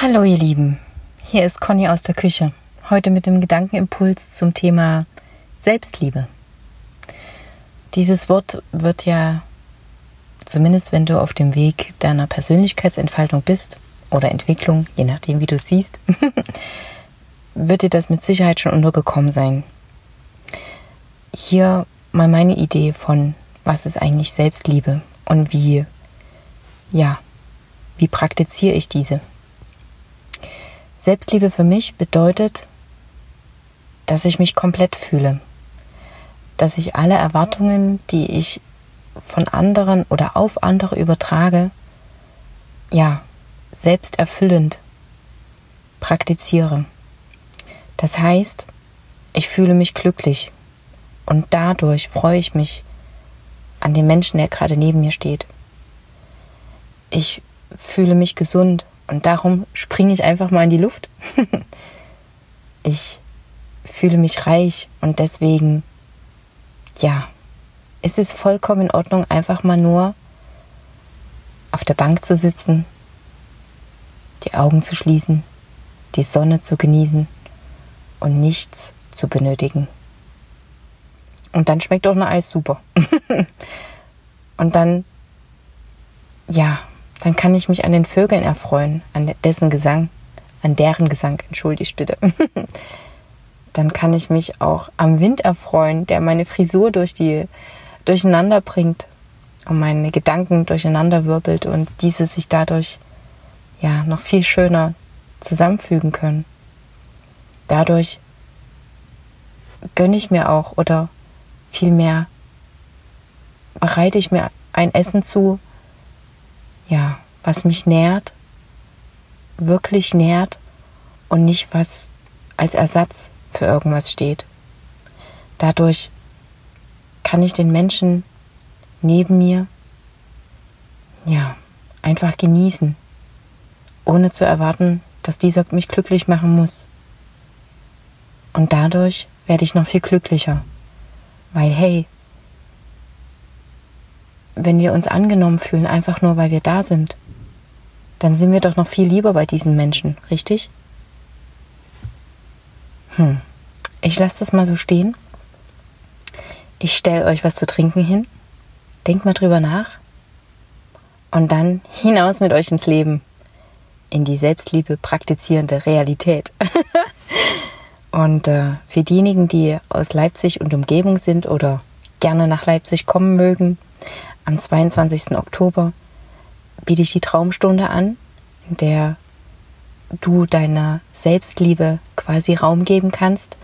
Hallo ihr Lieben, hier ist Conny aus der Küche. Heute mit dem Gedankenimpuls zum Thema Selbstliebe. Dieses Wort wird ja, zumindest wenn du auf dem Weg deiner Persönlichkeitsentfaltung bist oder Entwicklung, je nachdem wie du es siehst, wird dir das mit Sicherheit schon untergekommen sein. Hier mal meine Idee von, was ist eigentlich Selbstliebe und wie, ja, wie praktiziere ich diese? Selbstliebe für mich bedeutet, dass ich mich komplett fühle, dass ich alle Erwartungen, die ich von anderen oder auf andere übertrage, ja, selbsterfüllend praktiziere. Das heißt, ich fühle mich glücklich und dadurch freue ich mich an den Menschen, der gerade neben mir steht. Ich fühle mich gesund und darum springe ich einfach mal in die Luft. ich fühle mich reich und deswegen, ja, ist es vollkommen in Ordnung, einfach mal nur auf der Bank zu sitzen, die Augen zu schließen, die Sonne zu genießen und nichts zu benötigen. Und dann schmeckt auch ein Eis super. und dann, ja, dann kann ich mich an den Vögeln erfreuen, an dessen Gesang, an deren Gesang, entschuldigt bitte. dann kann ich mich auch am Wind erfreuen, der meine Frisur durch die durcheinander bringt und meine Gedanken durcheinander wirbelt und diese sich dadurch ja noch viel schöner zusammenfügen können. Dadurch gönne ich mir auch oder vielmehr bereite ich mir ein Essen zu, ja, was mich nährt, wirklich nährt und nicht was als Ersatz für irgendwas steht. Dadurch kann ich den Menschen neben mir, ja, einfach genießen, ohne zu erwarten, dass dieser mich glücklich machen muss. Und dadurch werde ich noch viel glücklicher, weil hey, wenn wir uns angenommen fühlen, einfach nur weil wir da sind, dann sind wir doch noch viel lieber bei diesen Menschen, richtig? Hm. Ich lasse das mal so stehen. Ich stelle euch was zu trinken hin. Denkt mal drüber nach. Und dann hinaus mit euch ins Leben. In die Selbstliebe praktizierende Realität. und äh, für diejenigen, die aus Leipzig und Umgebung sind oder gerne nach Leipzig kommen mögen, am 22. Oktober biete ich die Traumstunde an, in der du deiner Selbstliebe quasi Raum geben kannst.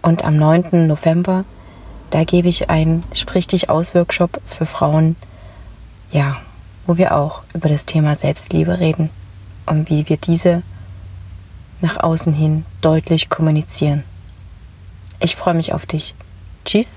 Und am 9. November, da gebe ich einen Sprich dich aus Workshop für Frauen, ja, wo wir auch über das Thema Selbstliebe reden und wie wir diese nach außen hin deutlich kommunizieren. Ich freue mich auf dich. Tschüss,